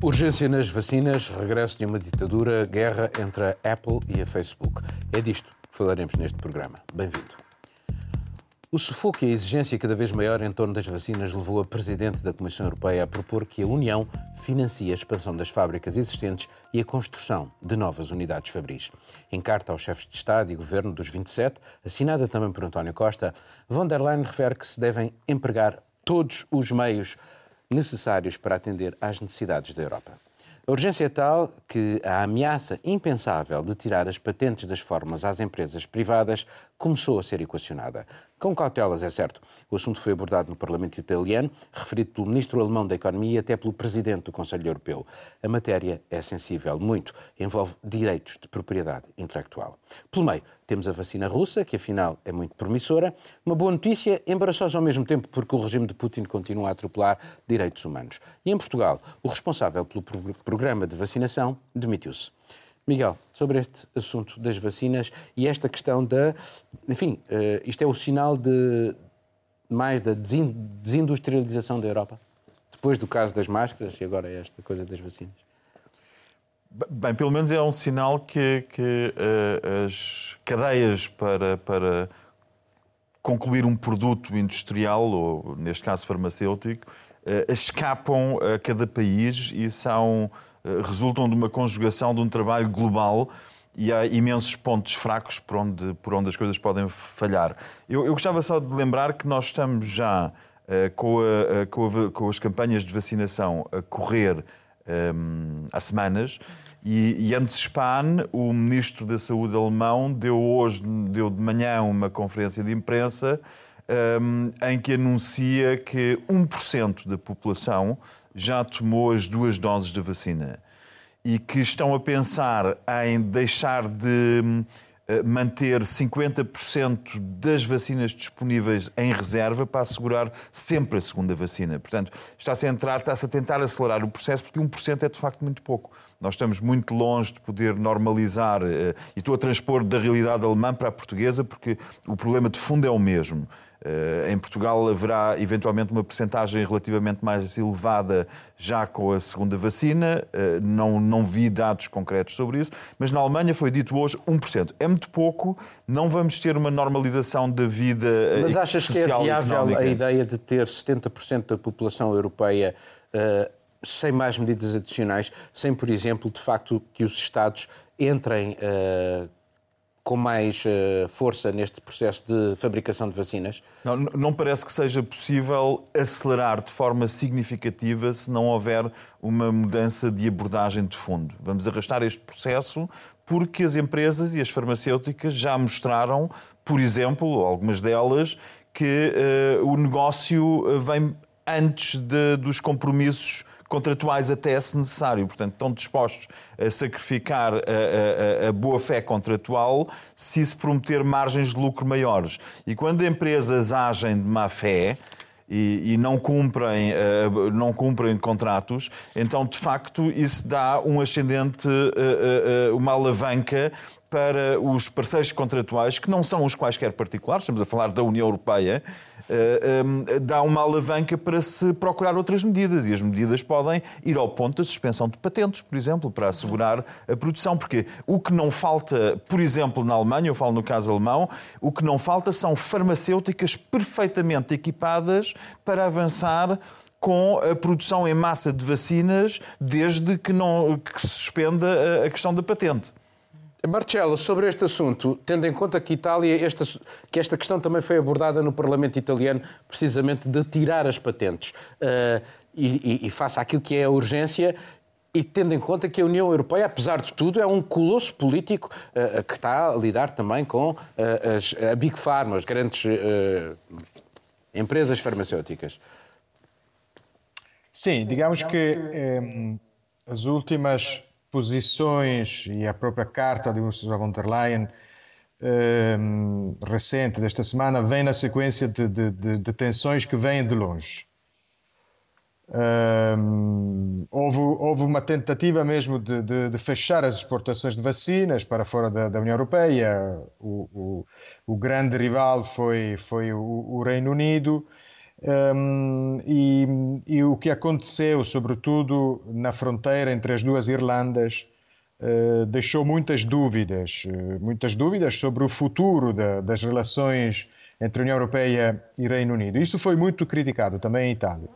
Urgência nas vacinas, regresso de uma ditadura, guerra entre a Apple e a Facebook. É disto que falaremos neste programa. Bem-vindo. O sufoco e a exigência cada vez maior em torno das vacinas levou a Presidente da Comissão Europeia a propor que a União financie a expansão das fábricas existentes e a construção de novas unidades fabris. Em carta aos chefes de Estado e Governo dos 27, assinada também por António Costa, von der Leyen refere que se devem empregar todos os meios necessários para atender às necessidades da Europa. A urgência é tal que a ameaça impensável de tirar as patentes das formas às empresas privadas começou a ser equacionada. Com cautelas, é certo. O assunto foi abordado no Parlamento italiano, referido pelo ministro alemão da Economia e até pelo presidente do Conselho Europeu. A matéria é sensível, muito. Envolve direitos de propriedade intelectual. Pelo meio, temos a vacina russa, que afinal é muito promissora. Uma boa notícia, embaraçosa ao mesmo tempo, porque o regime de Putin continua a atropelar direitos humanos. E em Portugal, o responsável pelo programa de vacinação demitiu-se. Miguel, sobre este assunto das vacinas e esta questão da. Enfim, uh, isto é o sinal de mais da desindustrialização da Europa? Depois do caso das máscaras e agora esta coisa das vacinas? Bem, pelo menos é um sinal que, que uh, as cadeias para, para concluir um produto industrial, ou neste caso farmacêutico, uh, escapam a cada país e são eh, resultam de uma conjugação de um trabalho global e há imensos pontos fracos por onde, por onde as coisas podem falhar. Eu, eu gostava só de lembrar que nós estamos já uh, com, a, uh, com, a, com, as campanhas de vacinação a correr ehm, há semanas e, e antes Spahn, o ministro da Saúde alemão, deu hoje, deu de manhã uma conferência de imprensa um, em que anuncia que 1% da população já tomou as duas doses da vacina e que estão a pensar em deixar de hum, eh, manter 50% das vacinas disponíveis em reserva para assegurar sempre a segunda vacina. Portanto, está-se a entrar, está-se a tentar acelerar o processo, porque 1% é de facto muito pouco. Nós estamos muito longe de poder normalizar, eh, e estou a transpor da realidade alemã para a portuguesa, porque o problema de fundo é o mesmo. Eh, em Portugal haverá eventualmente uma percentagem relativamente mais elevada já com a segunda vacina. Eh, não, não vi dados concretos sobre isso, mas na Alemanha foi dito hoje 1%. É muito pouco, não vamos ter uma normalização da vida Mas achas que é viável a ideia de ter 70% da população europeia uh, sem mais medidas adicionais, sem, por exemplo, de facto, que os Estados entrem uh, com mais uh, força neste processo de fabricação de vacinas? Não, não parece que seja possível acelerar de forma significativa se não houver uma mudança de abordagem de fundo. Vamos arrastar este processo porque as empresas e as farmacêuticas já mostraram, por exemplo, algumas delas, que uh, o negócio vem antes de, dos compromissos contratuais até se necessário. Portanto, estão dispostos a sacrificar a, a, a boa-fé contratual se isso prometer margens de lucro maiores. E quando empresas agem de má fé, e, e, não, cumprem, uh, não cumprem contratos, então de facto isso dá um ascendente, uh, uh, uma alavanca para os parceiros contratuais, que não são os quaisquer particulares, estamos a falar da União Europeia, dá uma alavanca para se procurar outras medidas. E as medidas podem ir ao ponto da suspensão de patentes, por exemplo, para assegurar a produção. Porque o que não falta, por exemplo, na Alemanha, eu falo no caso alemão, o que não falta são farmacêuticas perfeitamente equipadas para avançar com a produção em massa de vacinas desde que, não, que se suspenda a questão da patente. Marcelo, sobre este assunto, tendo em conta que Itália, esta, que esta questão também foi abordada no Parlamento italiano, precisamente de tirar as patentes, uh, e, e, e face àquilo que é a urgência, e tendo em conta que a União Europeia, apesar de tudo, é um colosso político uh, que está a lidar também com uh, as, a Big Pharma, as grandes empresas farmacêuticas. Sim, digamos que eh, as últimas posições e a própria carta de Ursula von der Leyen um, recente desta semana vem na sequência de, de, de, de tensões que vêm de longe. Um, houve, houve, uma tentativa mesmo de, de, de, fechar as exportações de vacinas para fora da, da União Europeia. O, o, o, grande rival foi, foi o, o Reino Unido Um, e, e, o que aconteceu, sobretudo na fronteira entre as duas Irlandas, uh, deixou muitas dúvidas, uh, muitas dúvidas sobre o futuro da, das relações entre a União Europeia e Reino Unido. Isso foi muito criticado também em Itália.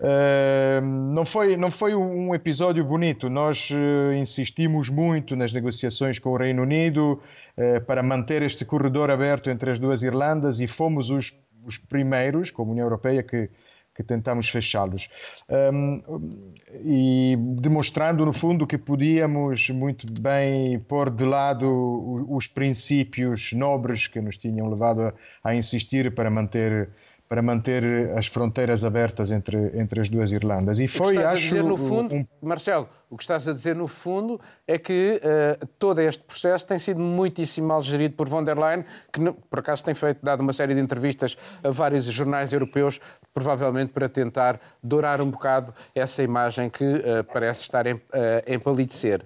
Uh, não, foi, não foi um episódio bonito. Nós uh, insistimos muito nas negociações com o Reino Unido uh, para manter este corredor aberto entre as duas Irlandas e fomos os, os primeiros, como União Europeia, que, que tentamos fechá-los. Um, e demonstrando, no fundo, que podíamos muito bem pôr de lado os princípios nobres que nos tinham levado a, a insistir para manter para manter as fronteiras abertas entre, entre as duas Irlandas. E foi, o que acho. A dizer, no fundo, um... Marcelo, o que estás a dizer, no fundo, é que uh, todo este processo tem sido muitíssimo mal gerido por von der Leyen, que, por acaso, tem feito, dado uma série de entrevistas a vários jornais europeus, provavelmente para tentar dourar um bocado essa imagem que uh, parece estar a empalidecer.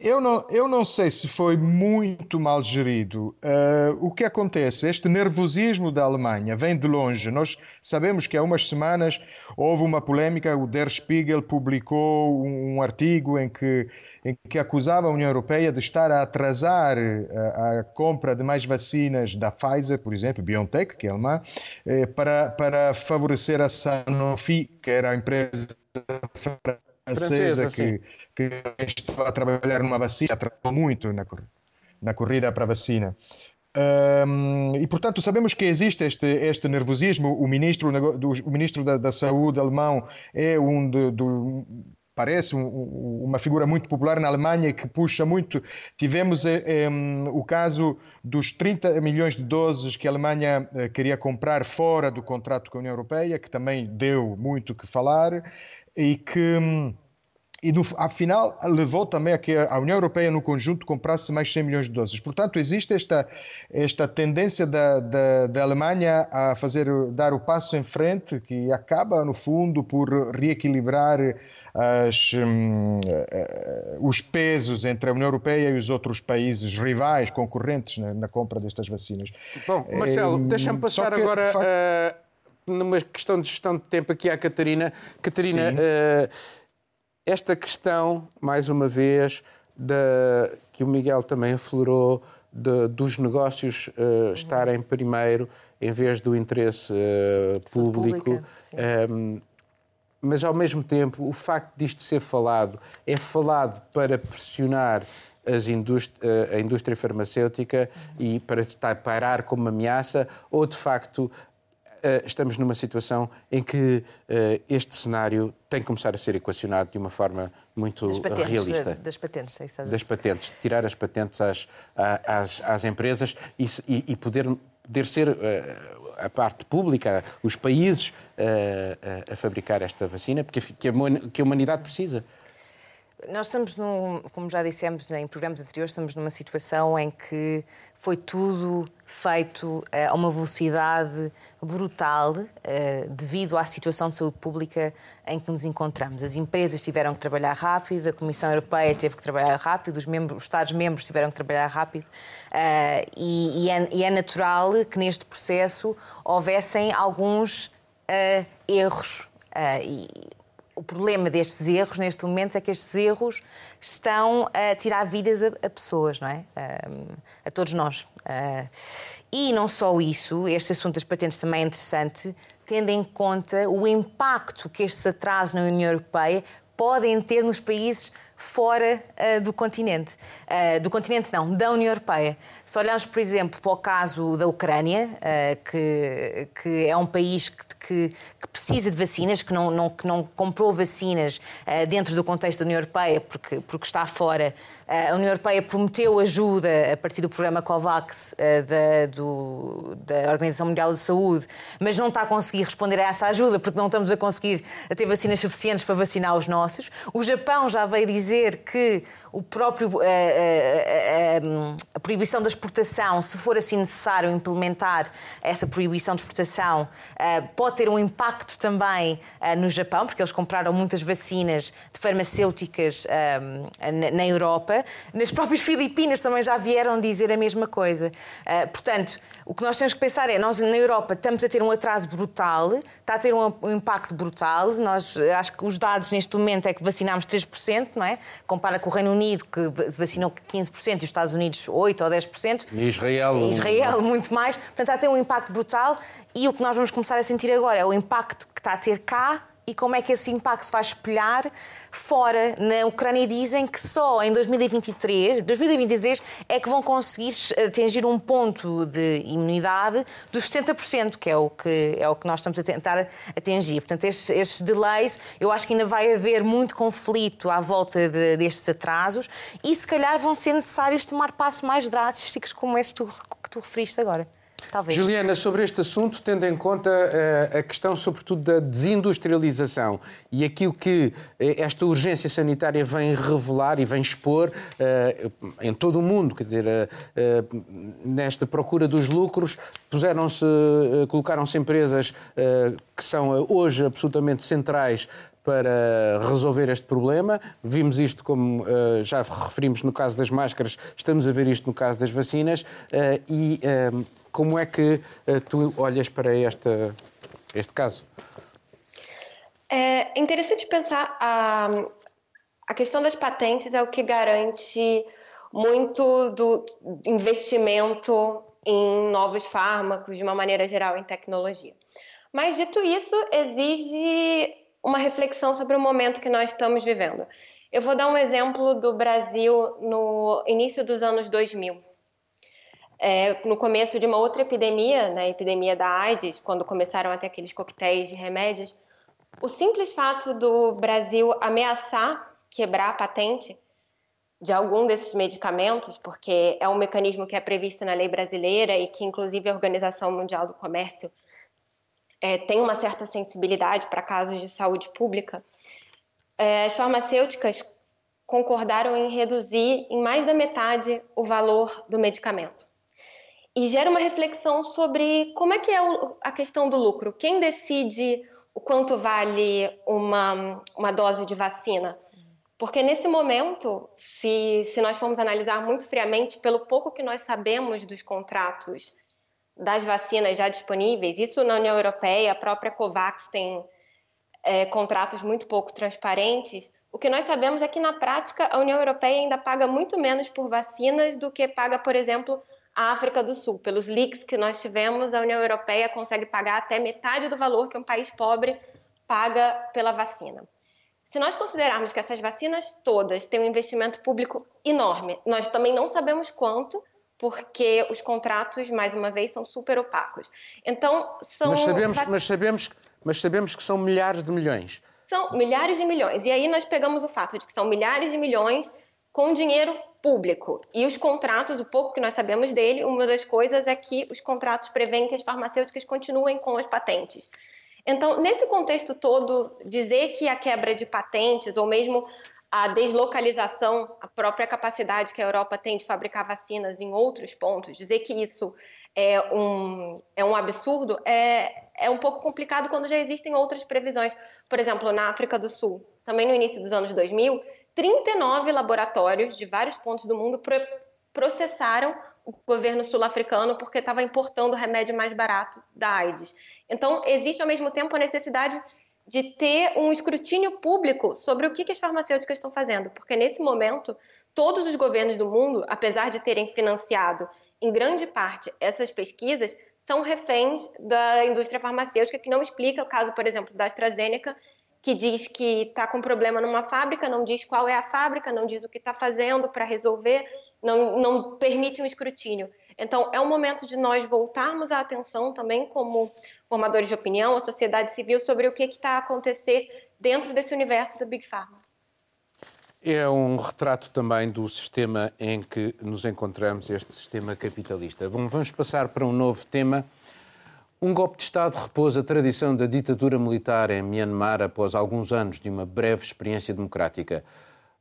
Eu não, eu não sei se foi muito mal gerido. Uh, o que acontece? Este nervosismo da Alemanha vem de longe. Nós sabemos que há umas semanas houve uma polémica. O Der Spiegel publicou um, um artigo em que, em que acusava a União Europeia de estar a atrasar a, ah, a compra de mais vacinas da Pfizer, por exemplo, BioNTech, que é alemã, eh, para, para favorecer a Sanofi, que era a empresa francesa, que, que estava a trabalhar numa vacina, atrasou muito na, na corrida para a vacina. Um, e portanto sabemos que existe este, este nervosismo. O ministro, o ministro da, da Saúde alemão é um de, do, parece um, uma figura muito popular na Alemanha que puxa muito. Tivemos um, eh, o caso dos 30 milhões de doses que a Alemanha uh, queria comprar fora do contrato com a União Europeia, que também deu muito que falar e que e no, afinal levou também a que a União Europeia no conjunto comprasse mais 100 milhões de doses. Portanto, existe esta, esta tendência da, da, da, Alemanha a fazer dar o passo em frente que acaba no fundo por reequilibrar as, um, uh, os pesos entre a União Europeia e os outros países rivais, concorrentes na, na compra destas vacinas. Bom, Marcelo, é, deixa-me passar que, agora uh, numa questão de gestão de tempo aqui à Catarina. Catarina, esta questão, mais uma vez, da, que o Miguel também aflorou, de, dos negócios uh, estarem primeiro em vez do interesse uh, público. um, ehm, mas, ao mesmo tempo, o facto disto ser falado é falado para pressionar indústri eh, a indústria farmacêutica uhum. e para estar parar como ameaça, ou de facto estamos numa situação em que uh, este cenário tem que começar a ser equacionado de uma forma muito das patentes, realista. Das patentes, é isso. Das patentes, tirar as patentes às, às, às empresas e, e, poder, poder ser a parte pública, os países uh, a fabricar esta vacina, porque que a, que a humanidade precisa. Nós estamos, num, como já dissemos em programas anteriores, estamos numa situação em que foi tudo feito eh, a uma velocidade brutal eh, devido à situação de saúde pública em que nos encontramos. As empresas tiveram que trabalhar rápido, a Comissão Europeia teve que trabalhar rápido, os, os Estados-membros tiveram que trabalhar rápido eh, é, e, é, natural que neste processo houvessem alguns erros. E, o problema destes erros, neste momento, é que estes erros estão a tirar vidas a, a pessoas, não é? A, a todos nós. E não só isso, este assunto das patentes também é interessante, tendo em conta o impacto que estes atrasos na União Europeia podem ter nos países fora uh, do continente. Uh, do continente, não, da União Europeia. Se olharmos, por exemplo, para o caso da Ucrânia, uh, que, que é um país que, que, que, precisa de vacinas, que não, não, que não comprou vacinas dentro do contexto da União Europeia porque, porque está fora a União Europeia prometeu ajuda a partir do programa COVAX da, do, da Organização Mundial de Saúde, mas não está a conseguir responder a essa ajuda porque não estamos a conseguir ter vacinas suficientes para vacinar os nossos. O Japão já veio dizer que o próprio, a, a, a, a, proibição da exportação, se for assim necessário implementar essa proibição de exportação, pode ter um impacto também no Japão, porque eles compraram muitas vacinas de farmacêuticas na Europa. Nas próprias Filipinas também já vieram dizer a mesma coisa. Portanto, o que nós temos que pensar é, nós na Europa estamos a ter um atraso brutal, está a ter um, impacto brutal. Nós, acho que os dados neste momento é que vacinámos 3%, não é? Compara com o Reino Unido, que vacinou 15%, e os Estados Unidos 8% ou 10%. E Israel... E Israel, muito mais. Portanto, está a ter um impacto brutal. E o que nós vamos começar a sentir agora é o impacto que está a ter cá e como é que esse impacto se vai espelhar fora. Na Ucrânia dizem que só em 2023, 2023 é que vão conseguir atingir um ponto de imunidade dos 70%, que é o que, é o que nós estamos a tentar atingir. Portanto, estes, estes delays, eu acho que ainda vai haver muito conflito à volta de, destes atrasos e se calhar vão ser necessários tomar passos mais drásticos como esse que tu, que tu referiste agora. Talvez. Juliana, sobre este assunto, tendo em conta uh, a questão, sobretudo, da desindustrialização e aquilo que uh, esta urgência sanitária vem revelar e vem expor uh, em todo o mundo, quer dizer, nesta procura dos lucros, puseram-se, colocaram-se empresas que são hoje absolutamente centrais para resolver este problema. Vimos isto, como uh, já referimos no caso das máscaras, estamos a ver isto no caso das vacinas. Uh, e uh, como é que uh, tu olhas para esta, este caso? É interessante pensar a, a questão das patentes é o que garante muito do investimento em novos fármacos, de uma maneira geral, em tecnologia. Mas, dito isso, exige uma reflexão sobre o momento que nós estamos vivendo. Eu vou dar um exemplo do Brasil no início dos anos 2000 é, no começo de uma outra epidemia, né, a epidemia da AIDS, quando começaram a ter aqueles coquetéis de remédios, o simples fato do Brasil ameaçar quebrar a patente de algum desses medicamentos, porque é um mecanismo que é previsto na lei brasileira e que, inclusive, a Organização Mundial do Comércio é, tem uma certa sensibilidade para casos de saúde pública, é, as farmacêuticas concordaram em reduzir em mais da metade o valor do medicamento e gera uma reflexão sobre como é que é a questão do lucro. Quem decide o quanto vale uma, uma dose de vacina? Porque nesse momento, se, se nós formos analisar muito friamente, pelo pouco que nós sabemos dos contratos das vacinas já disponíveis, isso na União Europeia, a própria COVAX tem é, contratos muito pouco transparentes. O que nós sabemos é que, na prática, a União Europeia ainda paga muito menos por vacinas do que paga, por exemplo, a África do Sul. Pelos leaks que nós tivemos, a União Europeia consegue pagar até metade do valor que um país pobre paga pela vacina. Se nós considerarmos que essas vacinas todas têm um investimento público enorme, nós também não sabemos quanto, porque os contratos, mais uma vez, são super opacos. Então, são. Mas sabemos, mas sabemos, mas sabemos que são milhares de milhões. São milhares de milhões. E aí nós pegamos o fato de que são milhares de milhões com dinheiro público. E os contratos, o pouco que nós sabemos dele, uma das coisas é que os contratos prevêem que as farmacêuticas continuem com as patentes. Então, nesse contexto todo, dizer que a quebra de patentes ou mesmo a deslocalização, a própria capacidade que a Europa tem de fabricar vacinas em outros pontos, dizer que isso é um, é um absurdo é, é um pouco complicado quando já existem outras previsões. Por exemplo, na África do Sul, também no início dos anos 2000, 39 laboratórios de vários pontos do mundo processaram o governo sul-africano porque estava importando o remédio mais barato da AIDS. Então, existe ao mesmo tempo a necessidade de ter um escrutínio público sobre o que, que as farmacêuticas estão fazendo, porque nesse momento, todos os governos do mundo, apesar de terem financiado em grande parte essas pesquisas, são reféns da indústria farmacêutica, que não explica o caso, por exemplo, da AstraZeneca, que diz que está com problema numa fábrica, não diz qual é a fábrica, não diz o que está fazendo para resolver, não, não permite um escrutínio. Então, é um momento de nós voltarmos a atenção também como formadores de opinião, a sociedade civil, sobre o que está a acontecer dentro desse universo do Big Pharma. É um retrato também do sistema em que nos encontramos, este sistema capitalista. Vamos passar para um novo tema um golpe de Estado repôs a tradição da ditadura militar em Myanmar após alguns anos de uma breve experiência democrática.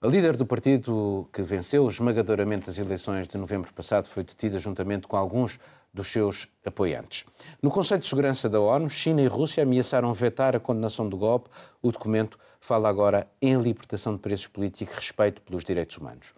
A líder do partido que venceu esmagadoramente as eleições de novembro passado foi detida juntamente com alguns dos seus apoiantes. No Conselho de Segurança da ONU, China e Rússia ameaçaram vetar a condenação do golpe. O documento fala agora em libertação de presos políticos e respeito pelos direitos humanos.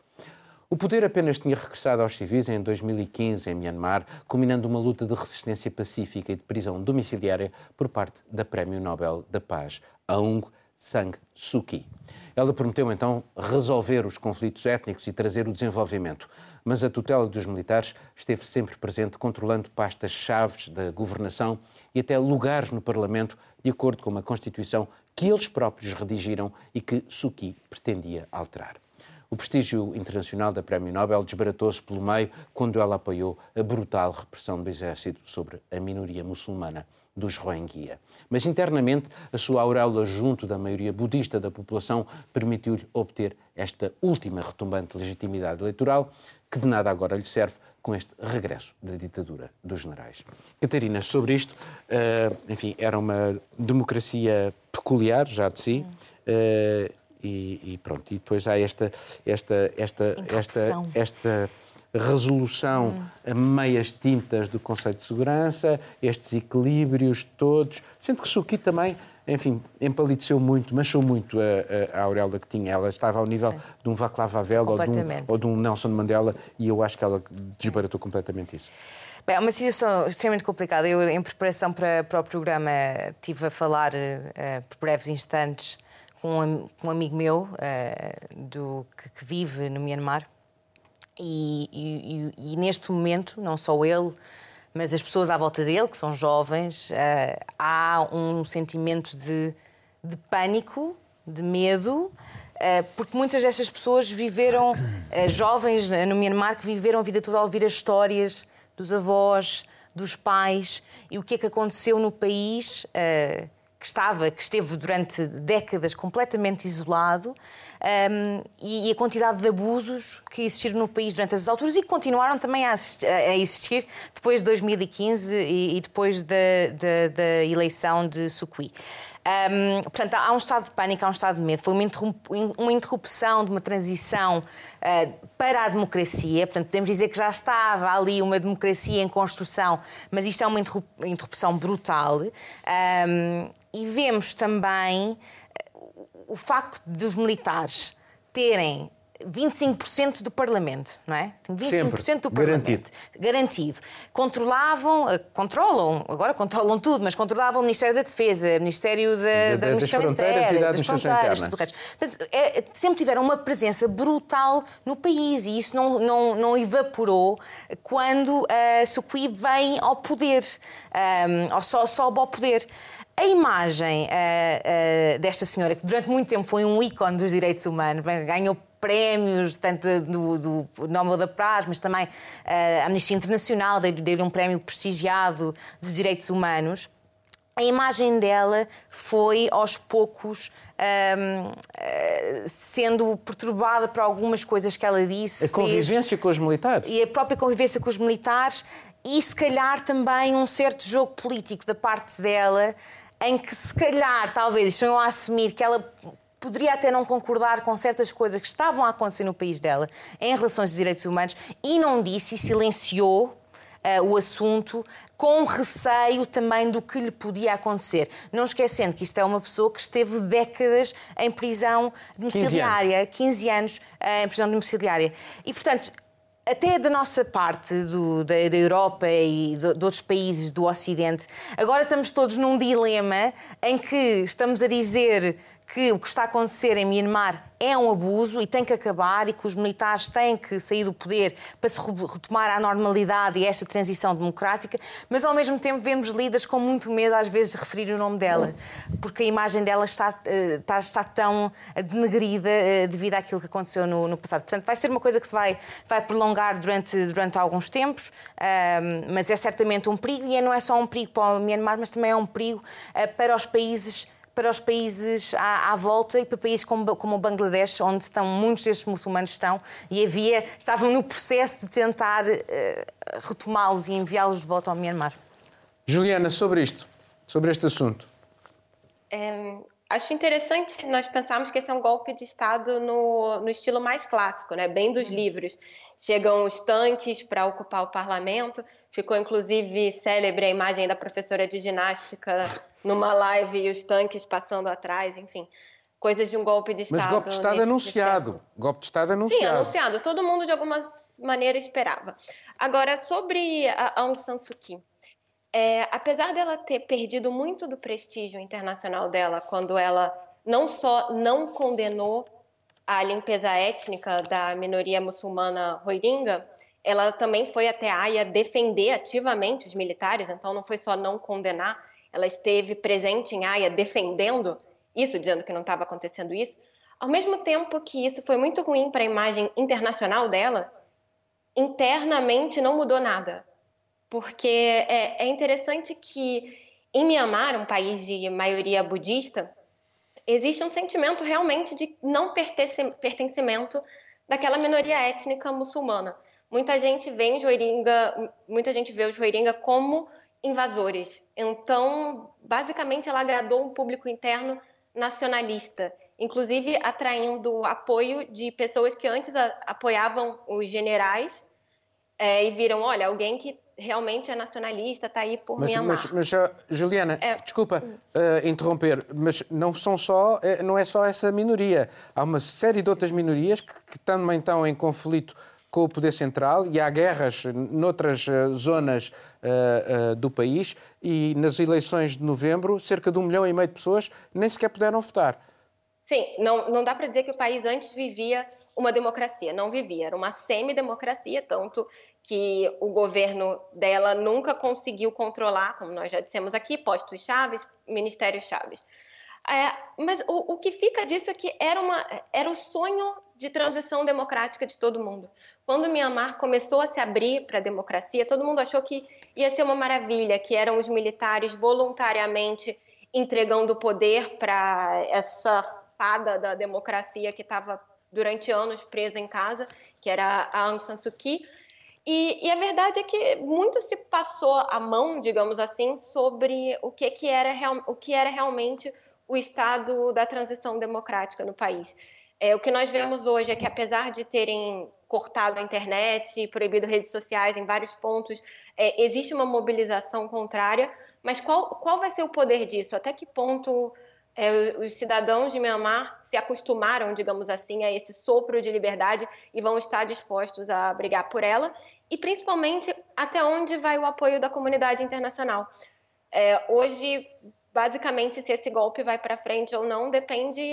O poder apenas tinha regressado aos civis em 2015 em Myanmar, culminando uma luta de resistência pacífica e de prisão domiciliária por parte da Prémio Nobel da Paz, Aung San Suu Kyi. Ela prometeu então resolver os conflitos étnicos e trazer o desenvolvimento, mas a tutela dos militares esteve sempre presente, controlando pastas-chave da governação e até lugares no Parlamento, de acordo com uma Constituição que eles próprios redigiram e que Suki pretendia alterar. O prestígio internacional da Prémio Nobel desbaratou-se pelo meio quando ela apoiou a brutal repressão do exército sobre a minoria muçulmana dos Rohingya. Mas internamente, a sua auréola junto da maioria budista da população permitiu-lhe obter esta última retumbante legitimidade eleitoral, que de nada agora lhe serve com este regresso da ditadura dos generais. Catarina, sobre isto, uh, enfim, era uma democracia peculiar, já de si, uh, e, e, pronto, e depois há esta, esta, esta, esta, esta resolução a meias tintas do Conselho de Segurança, estes equilíbrios todos, sendo que Suki também enfim, empalideceu muito, manchou muito a, a, a auréola que tinha. Ela estava ao nível Sim. de um Václav Havel ou de, um, ou de um Nelson Mandela e eu acho que ela desbaratou completamente isso. Bem, é uma situação extremamente complicada. Eu, em preparação para, para o programa, estive a falar uh, por breves instantes com um, um amigo meu uh, do, que, que vive no Myanmar. E, e, e, neste momento, não só ele, mas as pessoas à volta dele, que são jovens, uh, há um sentimento de, de pânico, de medo, uh, porque muitas destas pessoas viveram, jovens no Myanmar, que viveram a vida toda a ouvir as histórias dos avós, dos pais e o que é que aconteceu no país que estava, que esteve durante décadas completamente isolado um, e, e, a quantidade de abusos que existiram no país durante essas alturas e que continuaram também a, a existir depois de 2015 e, e depois da, da, da, eleição de Sukui. Um, portanto, há um estado de pânico, há um estado de medo. Foi uma interrupção de uma transição uh, para a democracia. Portanto, podemos dizer que já estava ali uma democracia em construção, mas isto é uma interrupção brutal. Um, e vemos também o facto dos militares terem 25% do Parlamento, não é? 25% Sempre. do Parlamento. Garantido. Garantido. Controlavam, eh, controlam, agora controlam tudo, mas controlavam o Ministério da Defesa, o Ministério da, da, da Administração Interna, das fronteiras, do resto. É, sempre tiveram uma presença brutal no país e isso não, não, não evaporou quando a uh, Sukui vem ao poder, um, ou só sobe ao poder. A imagem uh, uh, desta senhora, que durante muito tempo foi um ícone dos direitos humanos, ganhou prémios, tanto do, do Nobel da Paz, mas também a Amnistia Internacional deu-lhe um prémio prestigiado de direitos humanos. A imagem dela foi aos poucos um, ehm, sendo perturbada por algumas coisas que ela disse. A convivência fez, com os militares. E a própria convivência com os militares e se calhar também um certo jogo político da parte dela em que se calhar, talvez, estão a assumir que ela poderia até não concordar com certas coisas que estavam a acontecer no país dela em relação aos direitos humanos e não disse e silenciou Uh, o assunto com receio também do que lhe podia acontecer. Não esquecendo que isto é uma pessoa que esteve décadas em prisão domiciliária, 15 anos, 15 anos uh, em prisão domiciliária. E, portanto, até da nossa parte, do, da, da, Europa e de, de, outros países do Ocidente, agora estamos todos num dilema em que estamos a dizer que o que está a acontecer em Myanmar é um abuso e tem que acabar e que os militares têm que sair do poder para se retomar à normalidade e esta transição democrática, mas ao mesmo tempo vemos líderes com muito medo às vezes de referir o nome dela, porque a imagem dela está, eh, está, está tão denegrida eh, devido àquilo que aconteceu no, no, passado. Portanto, vai ser uma coisa que se vai, vai prolongar durante, durante alguns tempos, mas é certamente um perigo e não é só um perigo para o Myanmar, mas também é um perigo eh, para os países para os países à, à volta e para países como, como, o Bangladesh, onde estão muitos destes muçulmanos estão e havia estavam no processo de tentar uh, retomá-los e enviá-los de volta ao Myanmar. Juliana, sobre isto, sobre este assunto. Acho interessante nós pensarmos que esse é um golpe de Estado no, no estilo mais clássico, né? bem dos livros. Chegam os tanques para ocupar o parlamento. Ficou, inclusive, célebre a imagem da professora de ginástica numa live e os tanques passando atrás, enfim. Coisas de um golpe de Estado. Mas golpe de Estado anunciado. Golpe de Estado anunciado. Sim, anunciado. Todo mundo, de alguma maneira, esperava. Agora, sobre a Aung San Suu Kyi. É, apesar dela ter perdido muito do prestígio internacional dela quando ela não só não condenou a limpeza étnica da minoria muçulmana rohingya, ela também foi até a Haia defender ativamente os militares, então não foi só não condenar, ela esteve presente em Haia defendendo isso, dizendo que não estava acontecendo isso. Ao mesmo tempo que isso foi muito ruim para a imagem internacional dela, internamente não mudou nada porque é, é interessante que em Myanmar, um país de maioria budista, existe um sentimento realmente de não pertencimento daquela minoria étnica muçulmana. Muita gente vê os Rohingya, muita gente vê os Rohingya como invasores. Então, basicamente, ela agradou um público interno nacionalista, inclusive atraindo apoio de pessoas que antes apoiavam os generais é, e viram, olha, alguém que realmente é nacionalista, está aí por mas. Mas, mas Juliana, é... desculpa uh, interromper, mas não, são só, eh, não é só essa minoria. Há uma série de outras minorias que, que também estão em conflito com o poder central e há guerras noutras uh, zonas uh, uh, do país e nas eleições de novembro cerca de um milhão e meio de pessoas nem sequer puderam votar. Sim, não, não dá para dizer que o país antes vivia uma democracia, não vivia, era uma semi-democracia, tanto que o governo dela nunca conseguiu controlar, como nós já dissemos aqui, postos Chaves, Ministério Chaves. É, mas o, o, que fica disso é que era, uma, era o sonho de transição democrática de todo mundo. Quando Myanmar começou a se abrir para a democracia, todo mundo achou que ia ser uma maravilha, que eram os militares voluntariamente entregando o poder para essa fada da democracia que estava durante anos presa em casa, que era a Aung San Suu Kyi. E, e, a verdade é que muito se passou a mão, digamos assim, sobre o que, que, era, real, o que era realmente o estado da transição democrática no país. É, o que nós vemos hoje é que, apesar de terem cortado a internet, proibido redes sociais em vários pontos, é, existe uma mobilização contrária. Mas qual, qual vai ser o poder disso? Até que ponto é, os cidadãos de Myanmar se acostumaram, digamos assim, a esse sopro de liberdade e vão estar dispostos a brigar por ela, e principalmente até onde vai o apoio da comunidade internacional. É, hoje, basicamente, se esse golpe vai para frente ou não depende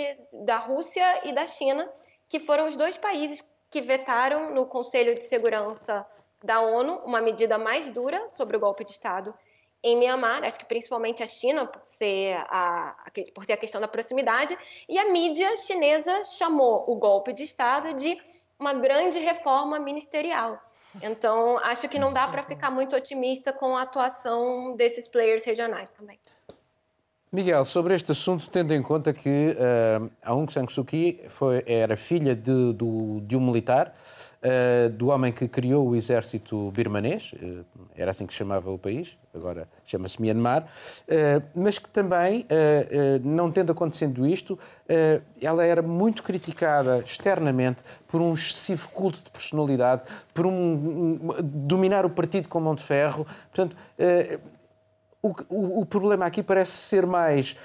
da Rússia e da China, que foram os dois países que vetaram no Conselho de Segurança da ONU uma medida mais dura sobre o golpe de Estado em Myanmar, acho que principalmente a China, por, ser a, por ter a questão da proximidade, e a mídia chinesa chamou o golpe de Estado de uma grande reforma ministerial. Então, acho que não dá para ficar muito otimista com a atuação desses players regionais também. Miguel, sobre este assunto, tendo em conta que uh, Aung San Suu Kyi foi, era filha de, de um militar, uh, do homem que criou o exército birmanês, uh, era assim que chamava o país, agora chama-se Myanmar, uh, mas que também, não tendo acontecendo isto, ela era muito criticada externamente por um excessivo culto de personalidade, por um dominar o partido com mão de ferro. Portanto, o, o, o, problema aqui parece ser mais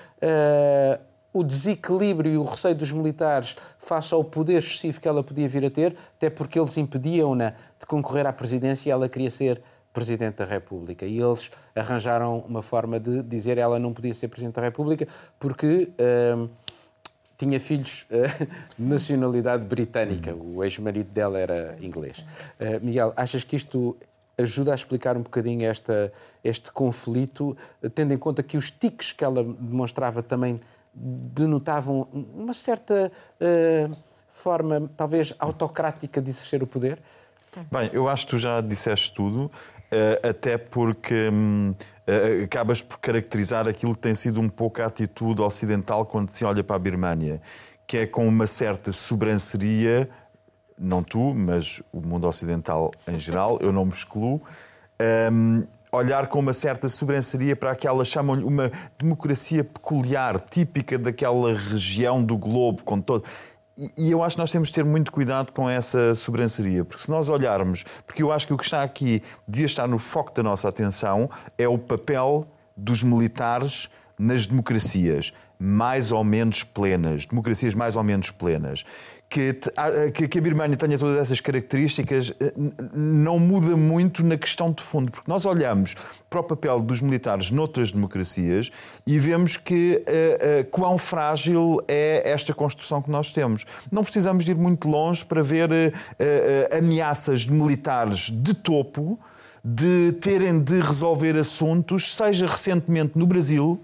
o desequilíbrio e o receio dos militares face ao poder excessivo que ela podia vir a ter, até porque eles impediam-na de concorrer à presidência e ela queria ser Presidente da República. E eles arranjaram uma forma de dizer que ela não podia ser Presidente da República porque uh, tinha filhos uh, de nacionalidade britânica. O ex-marido dela era inglês. Uh, Miguel, achas que isto ajuda a explicar um bocadinho esta, este conflito, tendo em conta que os tiques que ela demonstrava também denotavam uma certa uh, forma, talvez, autocrática de exercer o poder? Bem, eu acho que tu já disseste tudo, uh, até porque um, uh, eh, acabas por caracterizar aquilo que tem sido um pouco a atitude ocidental quando se olha para a Birmânia, que é com uma certa sobranceria, não tu, mas o mundo ocidental em geral, eu não me excluo, um, olhar com uma certa sobranceria para aquela, chamam-lhe uma democracia peculiar, típica daquela região do globo, com todo. E eu acho que nós temos de ter muito cuidado com essa sobranceria, porque se nós olharmos, porque eu acho que o que está aqui devia estar no foco da nossa atenção é o papel dos militares nas democracias mais ou menos plenas, democracias mais ou menos plenas. Que, que, a Birmania tenha todas essas características eh, não muda muito na questão de fundo, porque nós olhamos para o papel dos militares noutras democracias e vemos que uh, uh, quão frágil é esta construção que nós temos. Não precisamos ir muito longe para ver uh, ameaças de militares de topo de terem de resolver assuntos, seja recentemente no Brasil,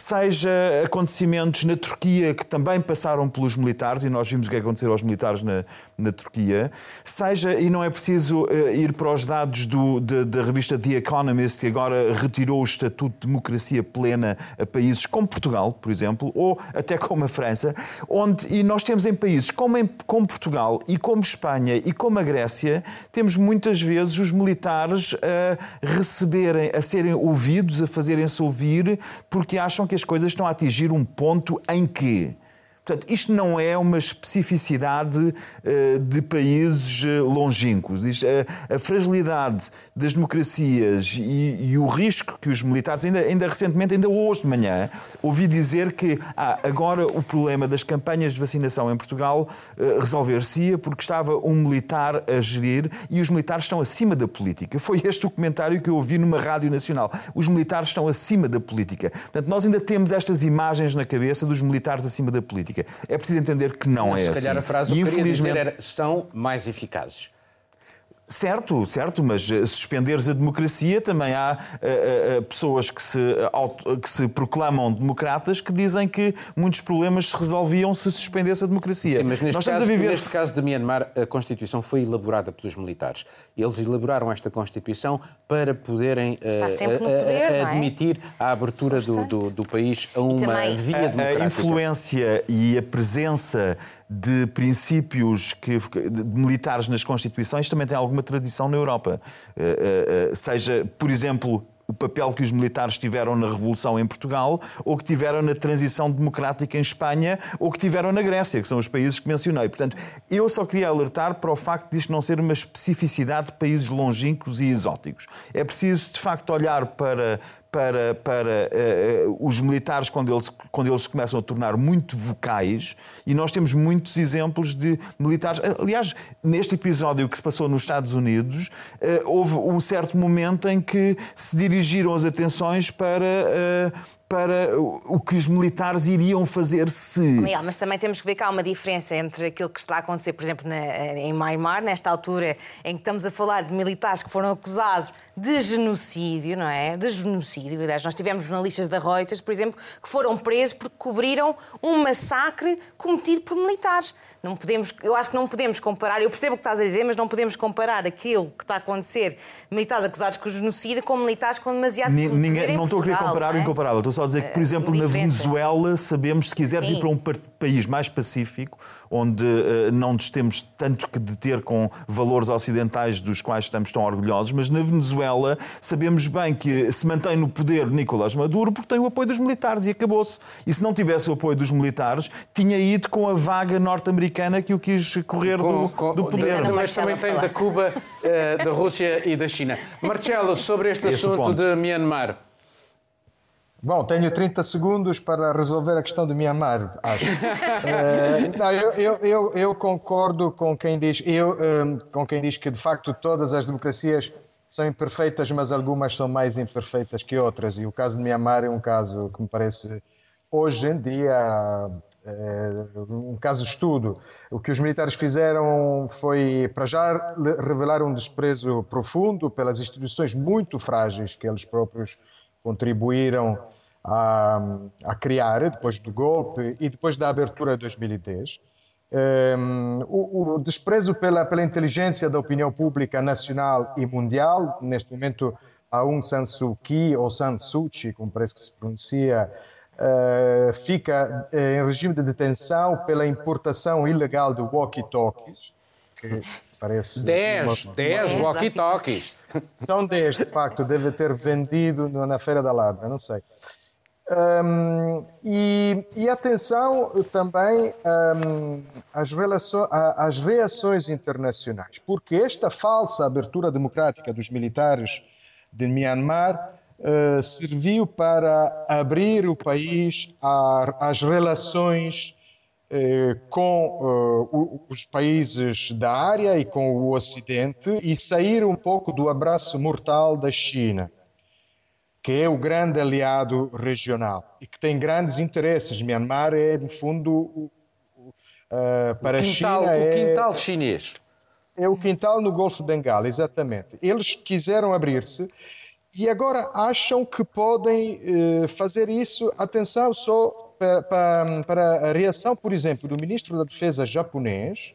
seja acontecimentos na Turquia que também passaram pelos militares, e nós vimos o que aconteceu aos militares na, na Turquia, seja, e não é preciso uh, ir para os dados do, de, da revista The Economist, que agora retirou o estatuto de democracia plena a países como Portugal, por exemplo, ou até como a França, onde, e nós temos em países como, em, como Portugal e como Espanha e como a Grécia, temos muitas vezes os militares a receberem, a serem ouvidos, a fazerem-se ouvir, porque acham que as coisas estão a atingir um ponto em que Portanto, isto não é uma especificidade uh, de países uh, longínquos. Uh, a fragilidade das democracias e, e, o risco que os militares, ainda, ainda recentemente, ainda hoje de manhã, ouvi dizer que ah, agora o problema das campanhas de vacinação em Portugal resolver-se-ia porque estava um militar a gerir e os militares estão acima da política. Foi este o comentário que eu ouvi numa rádio nacional. Os militares estão acima da política. Portanto, nós ainda temos estas imagens na cabeça dos militares acima da política política. É preciso entender que não Mas, é se calhar assim. a frase que infelizmente... dizer era estão mais eficazes. Certo, certo, mas eh, suspenderes a democracia também há uh, uh, pessoas que se, uh, que se proclamam democratas que dizem que muitos problemas se resolviam se suspendesse a democracia. Sim, mas neste, Nós caso, a viver... neste caso de Myanmar, a Constituição foi elaborada pelos militares. Eles elaboraram esta Constituição para poderem poder, é? admitir é? a abertura do, do, do, país a uma via democrática. A influência e a presença de princípios que, de militares nas Constituições também tem alguma tradição na Europa. Uh, uh, seja, por exemplo, o papel que os militares tiveram na Revolução em Portugal, ou que tiveram na transição democrática em Espanha, ou que tiveram na Grécia, que são os países que mencionei. Portanto, eu só queria alertar para o facto de isto não ser uma especificidade de países longínquos e exóticos. É preciso, de facto, olhar para, para, para uh, os militares quando eles, quando eles começam a tornar muito vocais, e nós temos muitos exemplos de militares. Aliás, neste episódio que se passou nos Estados Unidos, uh, houve um certo momento em que se dirigiram as atenções para. Para o que os militares iriam fazer se. Miguel, mas também temos que ver que há uma diferença entre aquilo que está a acontecer, por exemplo, na, em Myanmar, nesta altura em que estamos a falar de militares que foram acusados de genocídio, não é? De genocídio. Aliás, nós tivemos jornalistas da Reuters, por exemplo, que foram presos porque cobriram um massacre cometido por militares. Não podemos, eu acho que não podemos comparar, eu percebo o que estás a dizer, mas não podemos comparar aquilo que está a acontecer, militares acusados com genocídio, com militares com demasiado Ninguém, Não estou a querer comparar o é? incomparável, estou só a dizer que, por eh, exemplo, na Venezuela, sabemos, se quiseres Sim. ir para um país mais pacífico, onde uh, não nos temos tanto que deter com valores ocidentais dos quais estamos tão orgulhosos, mas na Venezuela sabemos bem que se mantém no poder Nicolás Maduro porque tem o apoio dos militares e acabou-se. E se não tivesse o apoio dos militares, tinha ido com a vaga norte-americana que o quis correr com, do, com, do poder. Mas também tem da Cuba, uh, da Rússia e da China. Marcelo, sobre este Esse assunto ponto. de Myanmar. Bom, tenho 30 segundos para resolver a questão do Myanmar, acho. uh, não, eu, eu, eu, eu, concordo com quem, diz, eu, um, com quem diz que, de facto, todas as democracias são imperfeitas, mas algumas são mais imperfeitas que outras. E o caso de Myanmar é um caso que me parece, hoje em dia, é um caso de estudo. O que os militares fizeram foi, para já, revelar um desprezo profundo pelas instituições muito frágeis que eles próprios contribuíram a, a criar depois do golpe e depois da abertura de 2010. Um, o, o, desprezo pela, pela inteligência da opinião pública nacional e mundial, neste momento Aung San Suu Kyi, ou San Suu Kyi, como parece que se pronuncia, uh, fica uh, em regime de detenção pela importação ilegal de walkie-talkies, que Parece 10, 10 walkie-talkies. São 10, de facto, deve ter vendido na Feira da Ladra, não sei. Um, e, e, atenção também um, às, relações, às reações internacionais, porque esta falsa abertura democrática dos militares de Myanmar uh, serviu para abrir o país às relações com uh, os países da área e com o Ocidente e sair um pouco do abraço mortal da China que é o grande aliado regional e que tem grandes interesses. Myanmar é, no fundo, uh, para o quintal, a China. O quintal é, chinês. É o quintal no Golfo de Bengala, exatamente. Eles quiseram abrir-se e agora acham que podem uh, fazer isso. Atenção só para, para, para a reação, por exemplo, do ministro da Defesa japonês,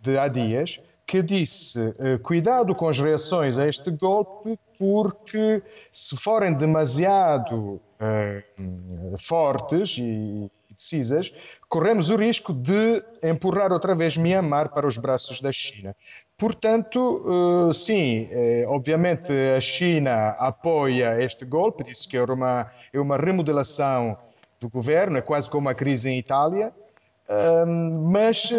de há dias, que disse: uh, cuidado com as reações a este golpe, porque se forem demasiado uh, fortes e decisas, corremos o risco de empurrar outra vez Myanmar para os braços da China. Portanto, uh, sim, obviamente a China apoia este golpe, disse que é uma, é uma remodelação do governo, é quase como a crise em Itália mas,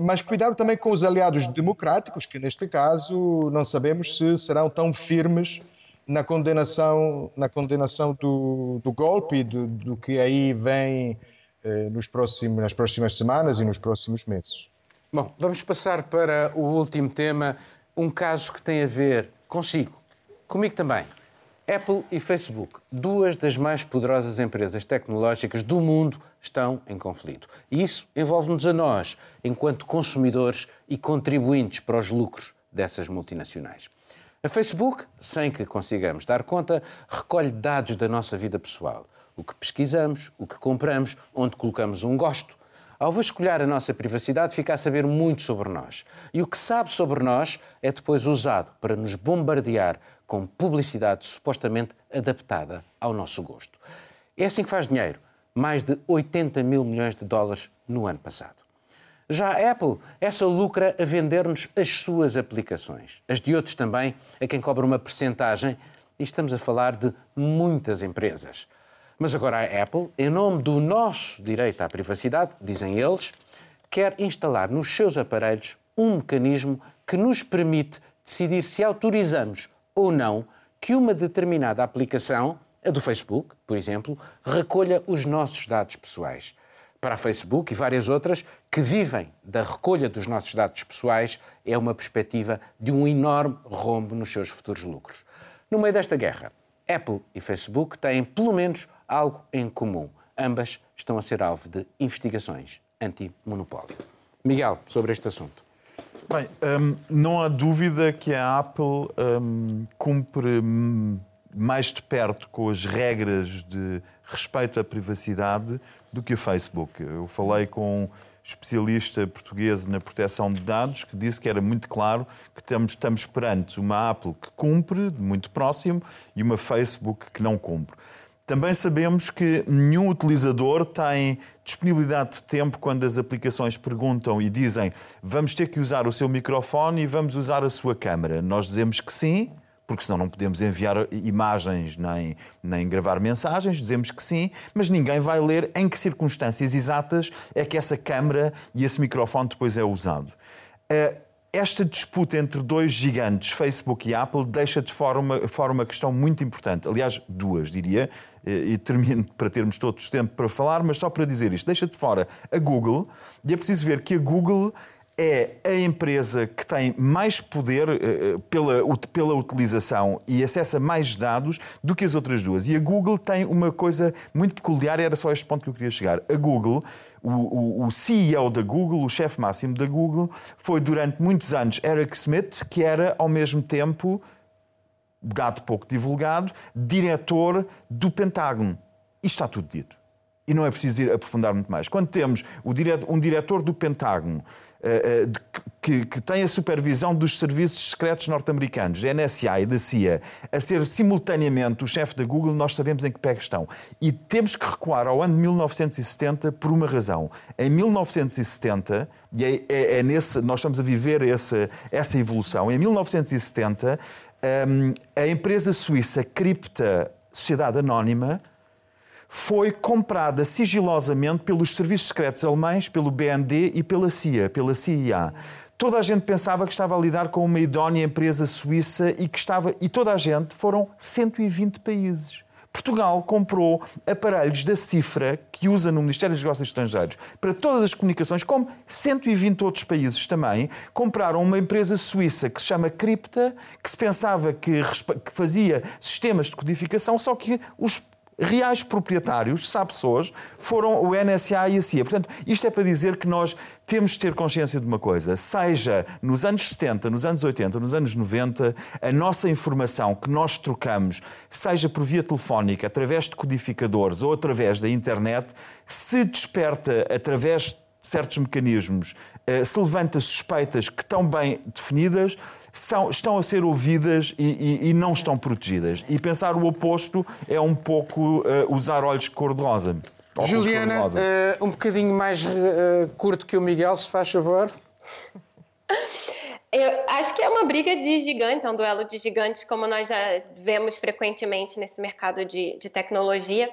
mas cuidado também com os aliados democráticos, que neste caso não sabemos se serão tão firmes na condenação, na condenação do, do golpe e do, do, que aí vem eh, nos próximos, nas próximas semanas e nos próximos meses. Bom, vamos passar para o último tema, um caso que tem a ver consigo, comigo também. Apple e Facebook, duas das mais poderosas empresas tecnológicas do mundo, estão em conflito. E isso envolve-nos a nós, enquanto consumidores e contribuintes para os lucros dessas multinacionais. A Facebook, sem que consigamos dar conta, recolhe dados da nossa vida pessoal. O que pesquisamos, o que compramos, onde colocamos um gosto. Ao vasculhar a nossa privacidade, fica a saber muito sobre nós. E o que sabe sobre nós é depois usado para nos bombardear com publicidade supostamente adaptada ao nosso gosto. É assim que faz dinheiro, mais de 80 mil milhões de dólares no ano passado. Já a Apple, essa lucra a vender-nos as suas aplicações, as de outros também, a quem cobra uma percentagem, e estamos a falar de muitas empresas. Mas agora a Apple, em nome do nosso direito à privacidade, dizem eles, quer instalar nos seus aparelhos um mecanismo que nos permite decidir se autorizamos ou não que uma determinada aplicação, a do Facebook, por exemplo, recolha os nossos dados pessoais. Para a Facebook e várias outras que vivem da recolha dos nossos dados pessoais, é uma perspectiva de um enorme rombo nos seus futuros lucros. No meio desta guerra, Apple e Facebook têm pelo menos algo em comum. Ambas estão a ser alvo de investigações anti-monopólio. Miguel, sobre este assunto. Bem, um, não há dúvida que a Apple um, cumpre mais de perto com as regras de respeito à privacidade do que o Facebook. Eu falei com um especialista português na proteção de dados que disse que era muito claro que estamos, estamos perante uma Apple que cumpre, muito próximo, e uma Facebook que não cumpre. Também sabemos que nenhum utilizador tem disponibilidade de tempo quando as aplicações perguntam e dizem vamos ter que usar o seu microfone e vamos usar a sua câmera. Nós dizemos que sim, porque senão não podemos enviar imagens nem, nem gravar mensagens, dizemos que sim, mas ninguém vai ler em que circunstâncias exatas é que essa câmara e esse microfone depois é usado. Uh, esta disputa entre dois gigantes, Facebook e Apple, deixa de fora uma, fora uma questão muito importante. Aliás, duas, diria, e termino para termos todos tempo para falar, mas só para dizer isto: deixa de fora a Google, e é preciso ver que a Google é a empresa que tem mais poder uh, pela, pela utilização e acessa mais dados do que as outras duas. E a Google tem uma coisa muito peculiar, era só este ponto que eu queria chegar. A Google o, o CEO da Google, o chefe máximo da Google, foi durante muitos anos Eric Smith, que era ao mesmo tempo, dado pouco divulgado, diretor do Pentágono. Isto está tudo dito. E não é preciso ir aprofundar muito mais. Quando temos um diretor do Pentágono uh, uh, que, tem a supervisão dos serviços secretos norte-americanos, da NSA e da CIA, a ser simultaneamente o chefe da Google, nós sabemos em que pé estão. E temos que recuar ao ano de 1970 por uma razão. Em 1970, e é, é, é nesse, nós estamos a viver essa evolução, em 1970, um, a empresa suíça Cripta Sociedade Anónima foi comprada sigilosamente pelos serviços secretos alemães, pelo BND e pela CIA, pela CIA. Toda a gente pensava que estava a lidar com uma idónea empresa suíça e que estava e toda a gente foram 120 países. Portugal comprou aparelhos da cifra que usa no Ministério dos Negócios Estrangeiros para todas as comunicações, como 120 outros países também, compraram uma empresa suíça que se chama Cripta, que se pensava que, que fazia sistemas de codificação, só que os reais proprietários, sabe pessoas, foram o NSA e a CIA. Portanto, isto é para dizer que nós temos de ter consciência de uma coisa, seja nos anos 70, nos anos 80, nos anos 90, a nossa informação que nós trocamos, seja por via telefónica, através de codificadores ou através da internet, se desperta através de certos mecanismos, eh, se levanta suspeitas que estão bem definidas, são, estão a ser ouvidas e, e, e, não estão protegidas. E pensar o oposto é um pouco uh, usar olhos cor-de-rosa. Juliana, uh, um bocadinho mais uh, curto que o Miguel, se faz favor. Eu acho que é uma briga de gigantes, é um duelo de gigantes, como nós já vemos frequentemente nesse mercado de, de tecnologia,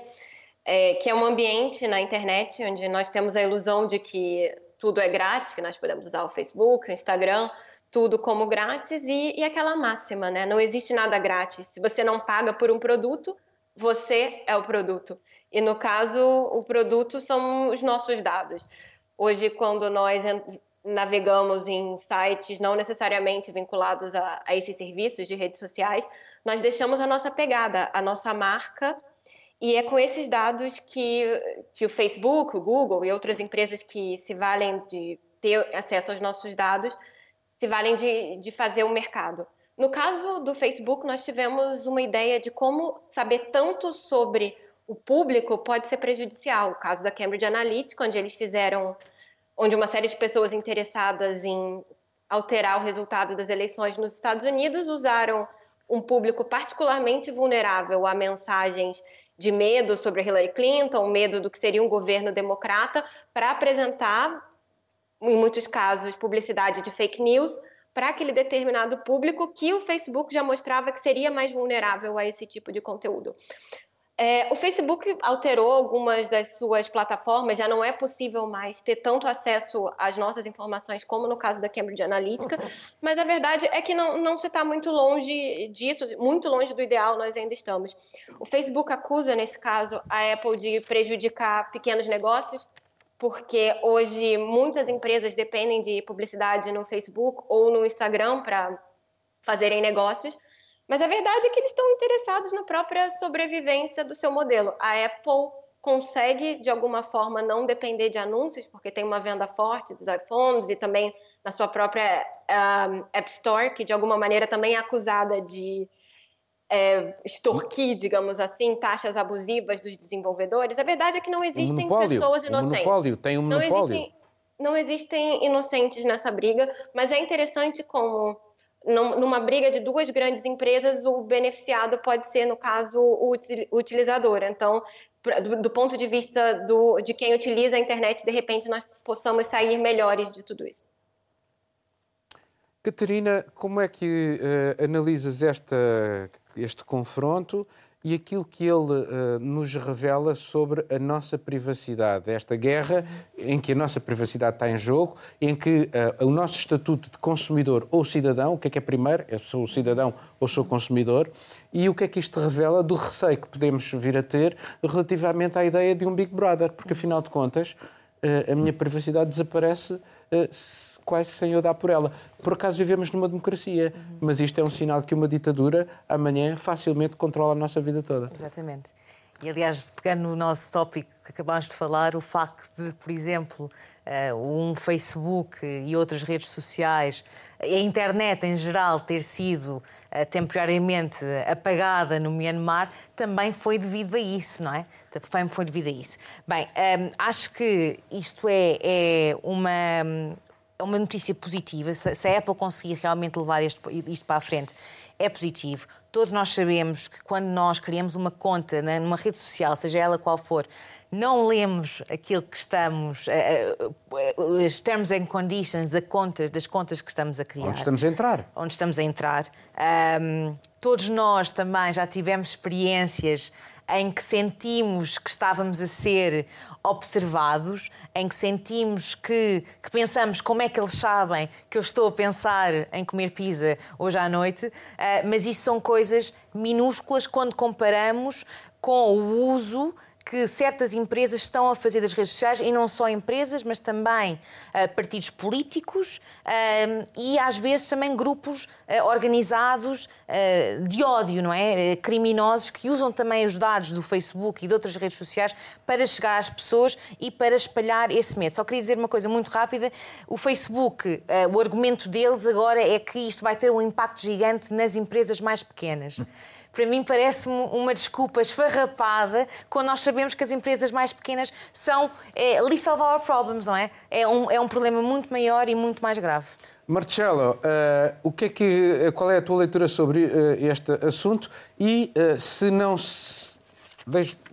é, que é um ambiente na internet onde nós temos a ilusão de que tudo é grátis, que nós podemos usar o Facebook, o Instagram, tudo como grátis e, e aquela máxima, né? Não existe nada grátis. Se você não paga por um produto, você é o produto. E no caso, o produto são os nossos dados. Hoje, quando nós navegamos em sites não necessariamente vinculados a, a, esses serviços de redes sociais, nós deixamos a nossa pegada, a nossa marca, e é com esses dados que, que o Facebook, o Google e outras empresas que se valem de ter acesso aos nossos dados se valem de, de fazer o mercado. No caso do Facebook, nós tivemos uma ideia de como saber tanto sobre o público pode ser prejudicial. O caso da Cambridge Analytica, onde eles fizeram, onde uma série de pessoas interessadas em alterar o resultado das eleições nos Estados Unidos usaram um público particularmente vulnerável a mensagens de medo sobre Hillary Clinton, medo do que seria um governo democrata, para apresentar em muitos casos, publicidade de fake news para aquele determinado público que o Facebook já mostrava que seria mais vulnerável a esse tipo de conteúdo. É, o Facebook alterou algumas das suas plataformas, já não é possível mais ter tanto acesso às nossas informações como no caso da Cambridge Analytica, mas a verdade é que não, não se está muito longe disso, muito longe do ideal nós ainda estamos. O Facebook acusa, nesse caso, a Apple de prejudicar pequenos negócios, porque hoje muitas empresas dependem de publicidade no Facebook ou no Instagram para fazerem negócios, mas a verdade é que eles estão interessados na própria sobrevivência do seu modelo. A Apple consegue, de alguma forma, não depender de anúncios, porque tem uma venda forte dos iPhones e também na sua própria um, App Store, que de alguma maneira também é acusada de é, extorquir, digamos assim, taxas abusivas dos desenvolvedores. A verdade é que não existem pessoas inocentes. Um monopólio, tem um monopólio. Não existem, não existem inocentes nessa briga, mas é interessante como numa briga de duas grandes empresas, o beneficiado pode ser, no caso, o utilizador. Então, do, ponto de vista do, de quem utiliza a internet, de repente nós possamos sair melhores de tudo isso. Catarina, como é que uh, analisas esta este confronto e aquilo que ele uh, nos revela sobre a nossa privacidade, esta guerra em que a nossa privacidade está em jogo, em que uh, o nosso estatuto de consumidor ou cidadão, o que é que é primeiro? Eu sou cidadão ou sou consumidor, e o que é que isto revela do receio que podemos vir a ter relativamente à ideia de um Big Brother, porque afinal de contas uh, a minha privacidade desaparece quase sem eu dar por ela. Por acaso vivemos numa democracia, uhum. mas isto é um sinal que uma ditadura amanhã facilmente controla a nossa vida toda. Exatamente. E aliás, pegando no nosso tópico que acabámos de falar, o facto de, por exemplo, eh, um Facebook e outras redes sociais, a internet em geral ter sido eh, temporariamente apagada no Myanmar, também foi devido a isso, não é? Também foi devido a isso. Bem, ehm, acho que isto é, é uma uma notícia positiva. Se a Apple conseguir realmente levar isto, isto para a frente, é positivo. Todos nós sabemos que quando nós criamos uma conta né, numa rede social, seja ela qual for, não lemos aquilo que estamos, os terms and conditions da conta, das contas que estamos a criar. Onde estamos a entrar. Onde estamos a entrar. Um, todos nós também já tivemos experiências em que sentimos que estávamos a ser observados, em que sentimos que, que, pensamos como é que eles sabem que eu estou a pensar em comer pizza hoje à noite, uh, mas isso são coisas minúsculas quando comparamos com o uso que certas empresas estão a fazer das redes sociais, e não só empresas, mas também uh, partidos políticos uh, e às vezes também grupos uh, organizados de ódio, não é? criminosos que usam também os dados do Facebook e de outras redes sociais para chegar às pessoas e para espalhar esse medo. Só queria dizer uma coisa muito rápida: o Facebook, o argumento deles agora é que isto vai ter um impacto gigante nas empresas mais pequenas para mim parece-me uma desculpa esfarrapada quando nós sabemos que as empresas mais pequenas são é, least of our problems, não é? É um, é um problema muito maior e muito mais grave. Marcelo, uh, o que é que, eh, qual é a tua leitura sobre uh, este assunto e uh, se não se,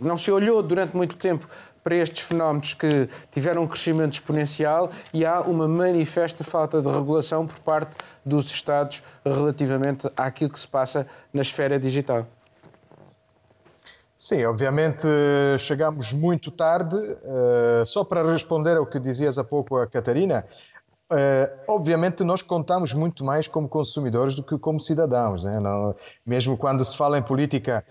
não se olhou durante muito tempo para estes fenómenos que tiveram um crescimento exponencial e há uma manifesta falta de regulação por parte dos Estados relativamente àquilo que se passa na esfera digital. Sim, obviamente chegamos muito tarde. Uh, só para responder ao que dizias há pouco a Catarina, uh, obviamente nós contamos muito mais como consumidores do que como cidadãos. Né? Não, mesmo quando se fala em política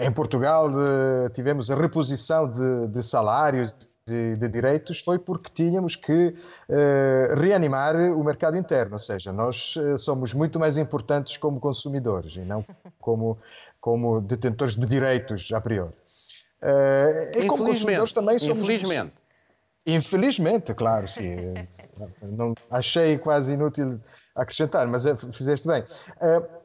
em Portugal de, tivemos a reposição de, de salários, de, de, direitos, foi porque tínhamos que uh, reanimar o mercado interno, ou seja, nós uh, somos muito mais importantes como consumidores e não como, como detentores de direitos a priori. Uh, e como consumidores também somos. Infelizmente. Infelizmente, claro, sim. não, achei quase inútil acrescentar, mas fizeste bem. Uh,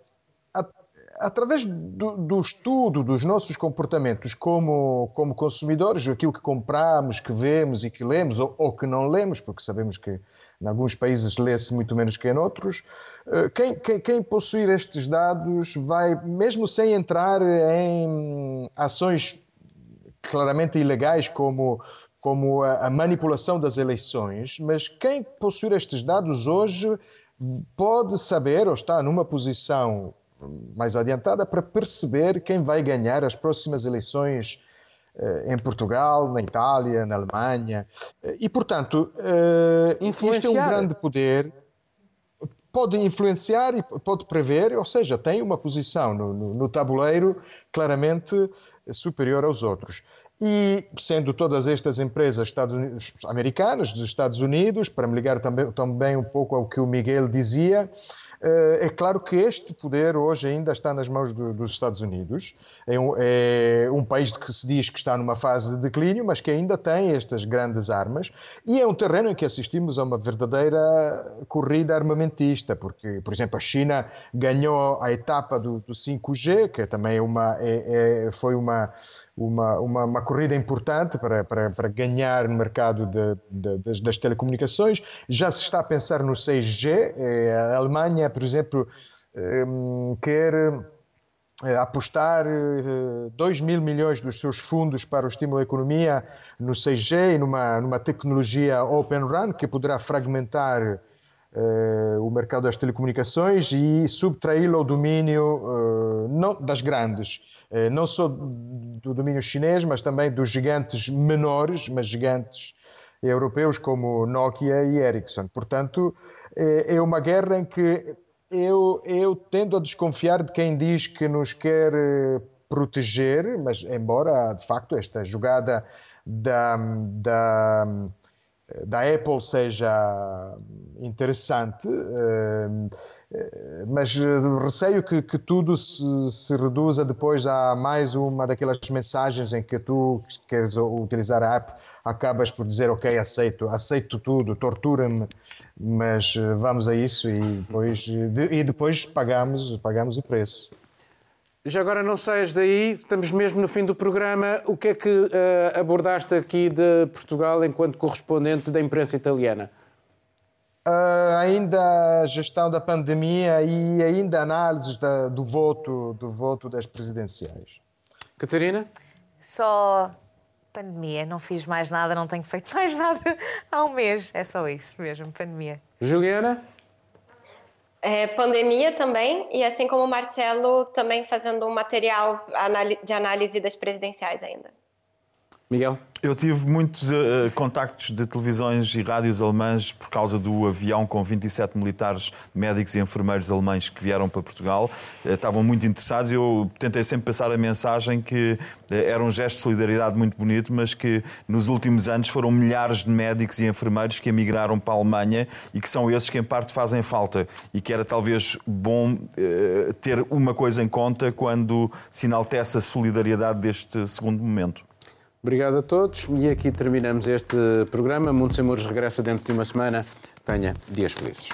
através do, do, estudo dos nossos comportamentos como, como consumidores, aquilo que compramos, que vemos e que lemos, ou, ou que não lemos, porque sabemos que em alguns países lê-se muito menos que em outros, eh, quem, quem, quem possuir estes dados vai, mesmo sem entrar em ações claramente ilegais como como a, a manipulação das eleições, mas quem possuir estes dados hoje pode saber ou está numa posição mais adiantada para perceber quem vai ganhar as próximas eleições eh, em Portugal, na Itália, na Alemanha. Eh, e, portanto, este é um grande poder. Pode influenciar e pode prever, ou seja, tem uma posição no, no, no tabuleiro claramente superior aos outros. E sendo todas estas empresas Unidos, americanas, dos Estados Unidos, para me ligar também, também um pouco ao que o Miguel dizia, eh, é claro que este poder hoje ainda está nas mãos do, dos Estados Unidos. É um, é um, país que se diz que está numa fase de declínio, mas que ainda tem estas grandes armas. E é um terreno em que assistimos a uma verdadeira corrida armamentista, porque, por exemplo, a China ganhou a etapa do, do 5G, que também é uma, é, é, foi uma uma, uma, uma, corrida importante para, para, para ganhar no mercado de, de, das, das, telecomunicações. Já se está a pensar no 6G. Eh, a Alemanha, por exemplo, ehm, quer eh, apostar 2 eh, mil milhões dos seus fundos para o estímulo da economia no 6G e numa, numa tecnologia Open Run que poderá fragmentar Uh, o mercado das telecomunicações e subtraí-lo ao domínio uh, não, das grandes. Eh, não só do domínio chinês, mas também dos gigantes menores, mas gigantes europeus como Nokia e Ericsson. Portanto, é uma guerra em que eu, eu tendo a desconfiar de quem diz que nos quer proteger, mas embora de facto esta jogada da, da da Apple seja interessante, eh, eh, mas receio que, que tudo se, se, reduza depois a mais uma daquelas mensagens em que tu queres utilizar a app, acabas por dizer ok, aceito, aceito tudo, tortura-me, mas eh, vamos a isso e depois, e depois pagamos, pagamos o preço. Já agora não saias daí, estamos mesmo no fim do programa. O que é que uh, abordaste aqui de Portugal enquanto correspondente da imprensa italiana? Uh, ainda a gestão da pandemia e ainda análises da, do voto do voto das presidenciais. Catarina? Só pandemia, não fiz mais nada, não tenho feito mais nada há um mês. É só isso mesmo, pandemia. Juliana? É, pandemia também, e assim como o Marcelo, também fazendo um material de análise das presidenciais ainda. Miguel? Eu tive muitos uh, contactos de televisões e rádios alemãs por causa do avião com 27 militares, médicos e enfermeiros alemães que vieram para Portugal. Uh, estavam muito interessados. Eu tentei sempre passar a mensagem que uh, era um gesto de solidariedade muito bonito, mas que nos últimos anos foram milhares de médicos e enfermeiros que emigraram para a Alemanha e que são esses que em parte fazem falta. E que era talvez bom ter uma coisa em conta quando se enaltece a solidariedade deste segundo momento. Obrigado a todos e aqui terminamos este programa. Mundo Sem Muros regressa dentro de uma semana. Tenha dias felizes.